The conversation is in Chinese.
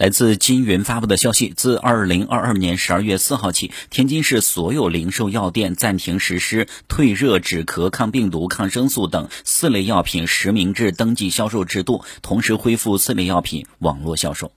来自金云发布的消息，自二零二二年十二月四号起，天津市所有零售药店暂停实施退热、止咳、抗病毒、抗生素等四类药品实名制登记销售制度，同时恢复四类药品网络销售。